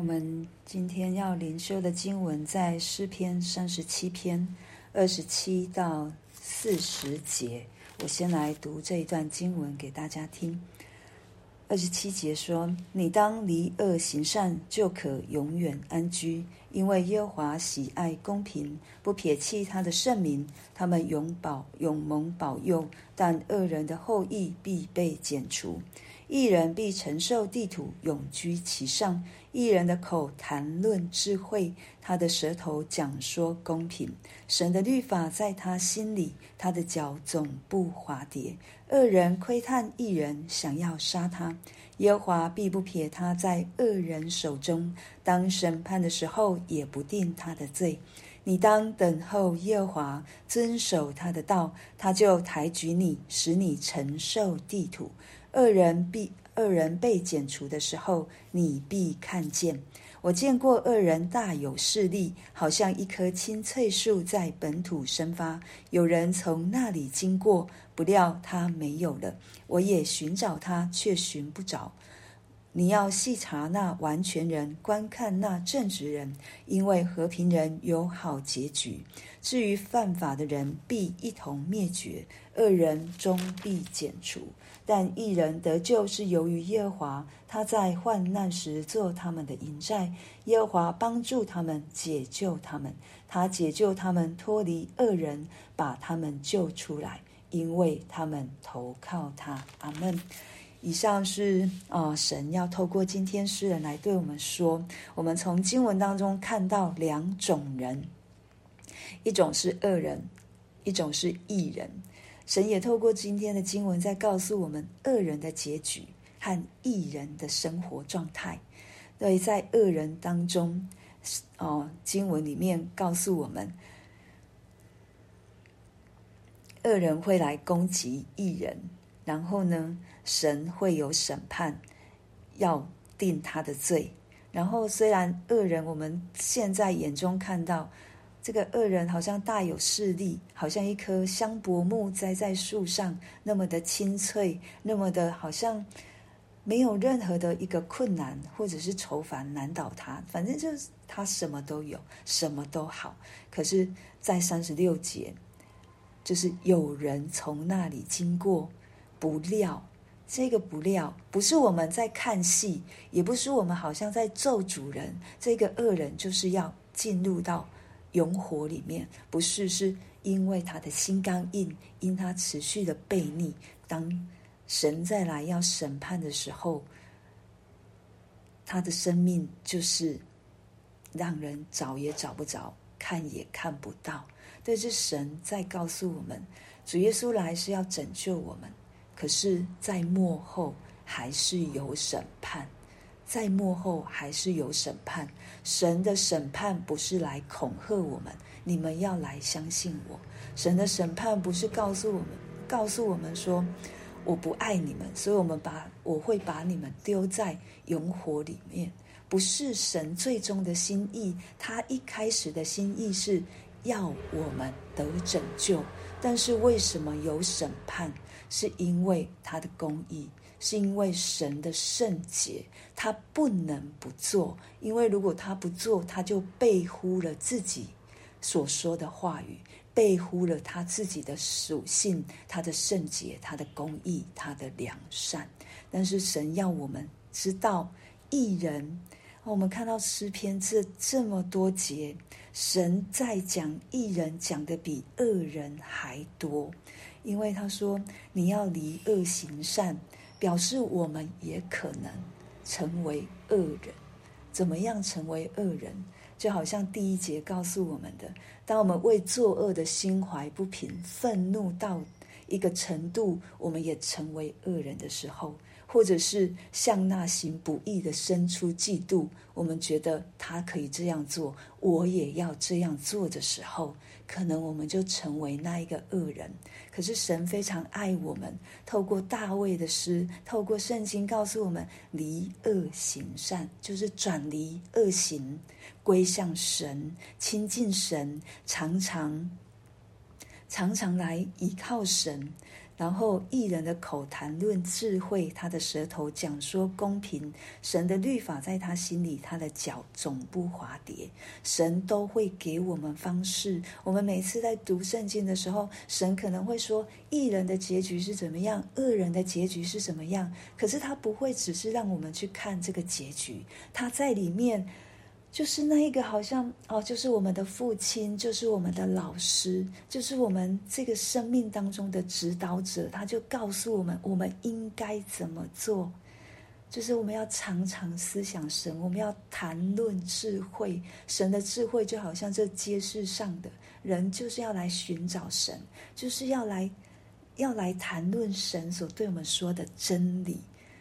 我们今天要灵修的经文在诗篇三十七篇二十七到四十节。我先来读这一段经文给大家听。二十七节说：“你当离恶行善，就可永远安居，因为耶和华喜爱公平，不撇弃他的圣名。他们永保永蒙保佑，但恶人的后裔必被剪除。”一人必承受地土，永居其上。一人的口谈论智慧，他的舌头讲说公平。神的律法在他心里，他的脚总不滑跌。恶人窥探一人，想要杀他，耶和华必不撇他在恶人手中。当审判的时候，也不定他的罪。你当等候耶和华，遵守他的道，他就抬举你，使你承受地土。恶人必恶人被剪除的时候，你必看见。我见过恶人大有势力，好像一棵青翠树在本土生发。有人从那里经过，不料他没有了。我也寻找他，却寻不着。你要细查那完全人，观看那正直人，因为和平人有好结局。至于犯法的人，必一同灭绝；恶人终必剪除。但一人得救是由于耶和华，他在患难时做他们的营寨。耶和华帮助他们，解救他们，他解救他们脱离恶人，把他们救出来，因为他们投靠他。阿门。以上是啊、呃，神要透过今天诗人来对我们说，我们从经文当中看到两种人，一种是恶人，一种是义人。神也透过今天的经文，在告诉我们恶人的结局和义人的生活状态。对，在恶人当中，哦，经文里面告诉我们，恶人会来攻击义人，然后呢，神会有审判，要定他的罪。然后，虽然恶人，我们现在眼中看到。这个恶人好像大有势力，好像一棵香柏木栽在树上，那么的青翠，那么的好像没有任何的一个困难或者是愁烦难倒他，反正就是他什么都有，什么都好。可是，在三十六节，就是有人从那里经过，不料这个不料不是我们在看戏，也不是我们好像在咒主人，这个恶人就是要进入到。永火里面，不是，是因为他的心刚硬，因他持续的悖逆。当神再来要审判的时候，他的生命就是让人找也找不着，看也看不到。但是神在告诉我们，主耶稣来是要拯救我们，可是，在幕后还是有审判。在幕后还是有审判，神的审判不是来恐吓我们，你们要来相信我。神的审判不是告诉我们，告诉我们说我不爱你们，所以我们把我会把你们丢在永火里面。不是神最终的心意，他一开始的心意是要我们得拯救，但是为什么有审判？是因为他的公义。是因为神的圣洁，他不能不做。因为如果他不做，他就背乎了自己所说的话语，背乎了他自己的属性，他的圣洁，他的公义，他的良善。但是神要我们知道，义人，我们看到诗篇这这么多节，神在讲义人，讲的比恶人还多，因为他说你要离恶行善。表示我们也可能成为恶人，怎么样成为恶人？就好像第一节告诉我们的：当我们为作恶的心怀不平、愤怒到一个程度，我们也成为恶人的时候，或者是向那行不义的生出嫉妒，我们觉得他可以这样做，我也要这样做的时候。可能我们就成为那一个恶人，可是神非常爱我们，透过大卫的诗，透过圣经告诉我们，离恶行善，就是转离恶行，归向神，亲近神，常常常常来依靠神，然后义人的口谈论智慧，他的舌头讲说公平。神的律法在他心里，他的脚总不滑跌。神都会给我们方式。我们每次在读圣经的时候，神可能会说义人的结局是怎么样，恶人的结局是怎么样。可是他不会只是让我们去看这个结局，他在里面。就是那一个，好像哦，就是我们的父亲，就是我们的老师，就是我们这个生命当中的指导者。他就告诉我们，我们应该怎么做。就是我们要常常思想神，我们要谈论智慧。神的智慧就好像这街市上的人，就是要来寻找神，就是要来要来谈论神所对我们说的真理。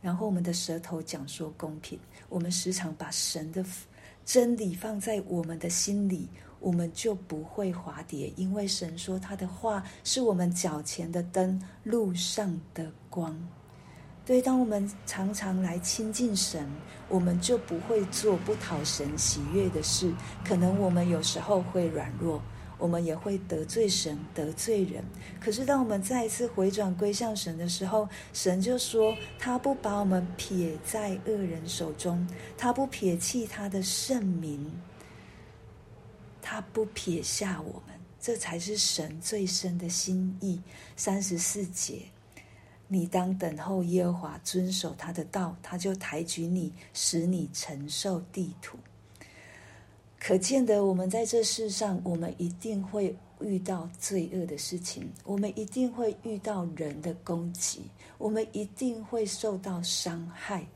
然后我们的舌头讲说公平，我们时常把神的。真理放在我们的心里，我们就不会滑跌，因为神说他的话是我们脚前的灯，路上的光。对，当我们常常来亲近神，我们就不会做不讨神喜悦的事。可能我们有时候会软弱。我们也会得罪神、得罪人。可是，当我们再一次回转归向神的时候，神就说：“他不把我们撇在恶人手中，他不撇弃他的圣名，他不撇下我们。”这才是神最深的心意。三十四节，你当等候耶和华，遵守他的道，他就抬举你，使你承受地土。可见得，我们在这世上，我们一定会遇到罪恶的事情，我们一定会遇到人的攻击，我们一定会受到伤害。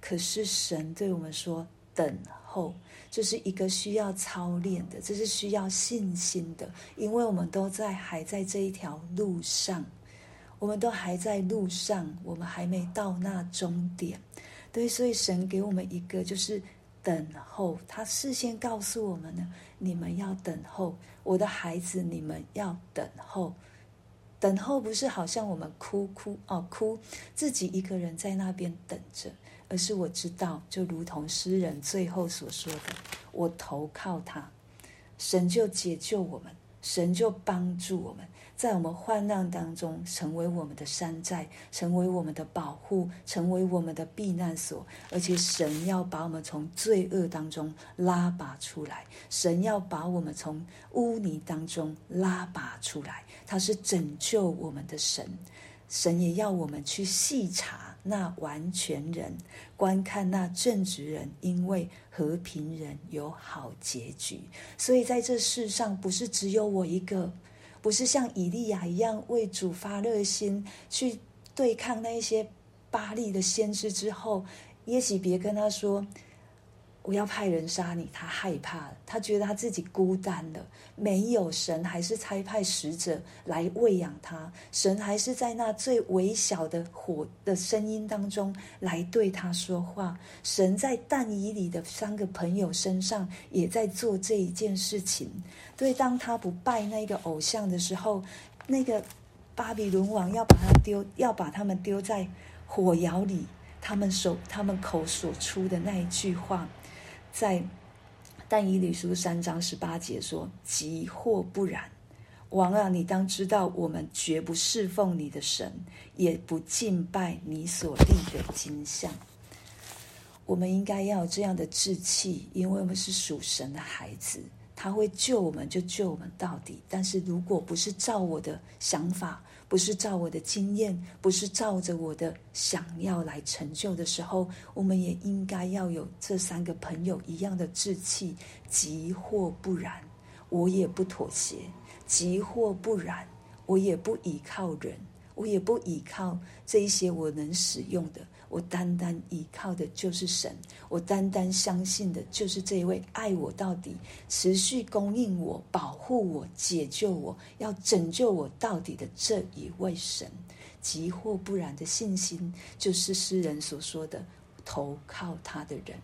可是神对我们说：“等候，这是一个需要操练的，这是需要信心的，因为我们都在还在这一条路上，我们都还在路上，我们还没到那终点。对，所以神给我们一个就是。”等候，他事先告诉我们呢，你们要等候，我的孩子，你们要等候。等候不是好像我们哭哭哦哭，自己一个人在那边等着，而是我知道，就如同诗人最后所说的，我投靠他，神就解救我们，神就帮助我们。在我们患难当中，成为我们的山寨，成为我们的保护，成为我们的避难所。而且，神要把我们从罪恶当中拉拔出来，神要把我们从污泥当中拉拔出来。他是拯救我们的神，神也要我们去细查那完全人，观看那正直人，因为和平人有好结局。所以，在这世上，不是只有我一个。不是像以利亚一样为主发热心去对抗那一些巴利的先知之后，耶洗别跟他说。我要派人杀你，他害怕了，他觉得他自己孤单了，没有神，还是差派使者来喂养他，神还是在那最微小的火的声音当中来对他说话，神在但以里的三个朋友身上也在做这一件事情。对，当他不拜那个偶像的时候，那个巴比伦王要把他丢，要把他们丢在火窑里，他们手他们口所出的那一句话。在但以理书三章十八节说：“即或不然，王啊，你当知道，我们绝不侍奉你的神，也不敬拜你所立的金像。我们应该要有这样的志气，因为我们是属神的孩子，他会救我们，就救我们到底。但是如果不是照我的想法，不是照我的经验，不是照着我的想要来成就的时候，我们也应该要有这三个朋友一样的志气。即或不然，我也不妥协；即或不然，我也不依靠人，我也不依靠这一些我能使用的。我单单依靠的就是神，我单单相信的就是这一位爱我到底、持续供应我、保护我、解救我、要拯救我到底的这一位神。即或不然的信心，就是诗人所说的投靠他的人。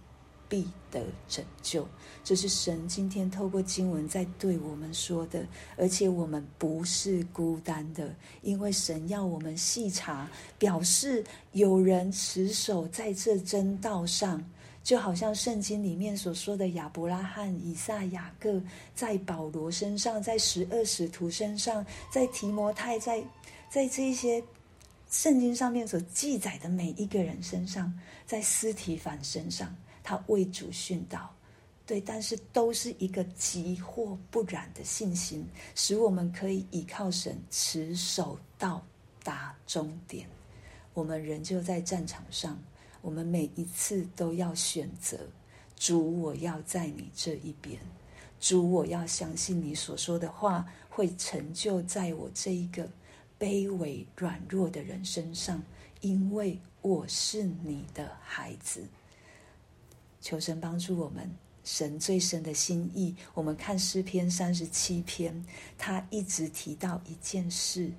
必得拯救，这是神今天透过经文在对我们说的，而且我们不是孤单的，因为神要我们细查，表示有人持守在这真道上，就好像圣经里面所说的亚伯拉罕、以撒、雅各，在保罗身上，在十二使徒身上，在提摩太，在在这些圣经上面所记载的每一个人身上，在斯提凡身上，他为主殉道，对，但是都是一个急或不染的信心，使我们可以依靠神，持守到达终点。我们仍旧在战场上，我们每一次都要选择主，我要在你这一边。主，我要相信你所说的话会成就在我这一个卑微软弱的人身上，因为我是你的孩子。求神帮助我们，神最深的心意。我们看诗篇三十七篇，他一直提到一件事：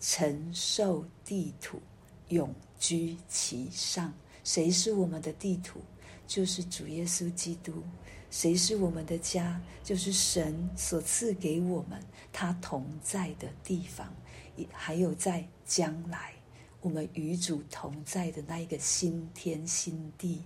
承受地土，永居其上。谁是我们的地土？就是主耶稣基督。谁是我们的家？就是神所赐给我们他同在的地方，还有在将来我们与主同在的那一个新天新地。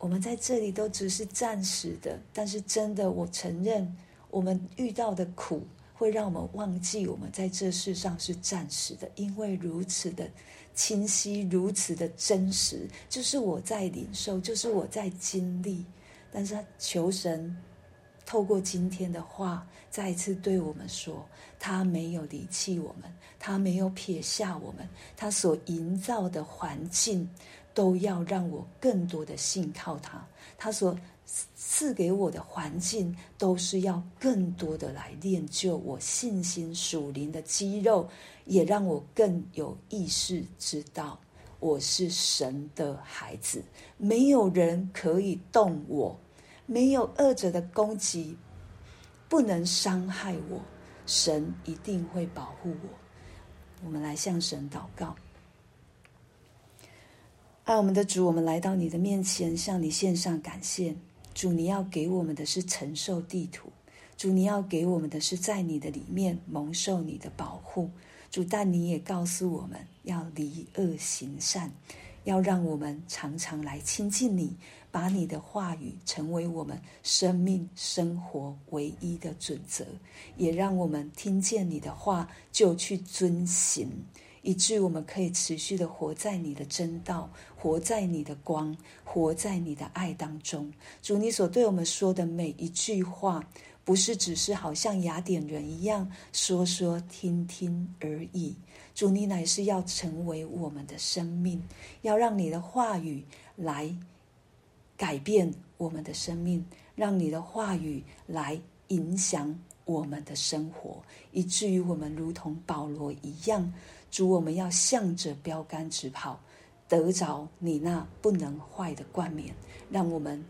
我们在这里都只是暂时的，但是真的，我承认我们遇到的苦会让我们忘记我们在这世上是暂时的，因为如此的清晰，如此的真实，就是我在领受，就是我在经历。但是求神透过今天的话，再一次对我们说：他没有离弃我们，他没有撇下我们，他所营造的环境都要让我更多的信靠他。他所赐给我的环境，都是要更多的来练就我信心属灵的肌肉，也让我更有意识知道。我是神的孩子，没有人可以动我，没有恶者的攻击，不能伤害我。神一定会保护我。我们来向神祷告。爱我们的主，我们来到你的面前，向你献上感谢。主，你要给我们的是承受地图，主，你要给我们的是在你的里面蒙受你的保护。主，但你也告诉我们要离恶行善，要让我们常常来亲近你，把你的话语成为我们生命生活唯一的准则，也让我们听见你的话就去遵行，以致我们可以持续的活在你的真道，活在你的光，活在你的爱当中。主，你所对我们说的每一句话。不是只是好像雅典人一样说说听听而已。主，你乃是要成为我们的生命，要让你的话语来改变我们的生命，让你的话语来影响我们的生活，以至于我们如同保罗一样。主，我们要向着标杆直跑，得着你那不能坏的冠冕，让我们。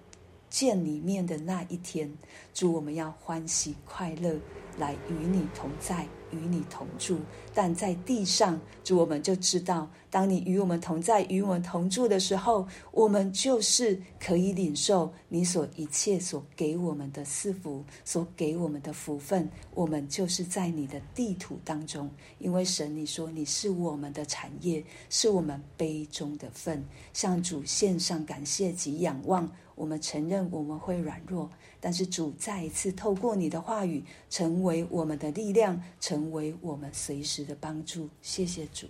见里面的那一天，主，我们要欢喜快乐，来与你同在，与你同住。但在地上，主，我们就知道，当你与我们同在，与我们同住的时候，我们就是可以领受你所一切所给我们的赐福，所给我们的福分。我们就是在你的地土当中，因为神，你说你是我们的产业，是我们杯中的分。向主献上感谢及仰望。我们承认我们会软弱，但是主再一次透过你的话语，成为我们的力量，成为我们随时的帮助。谢谢主。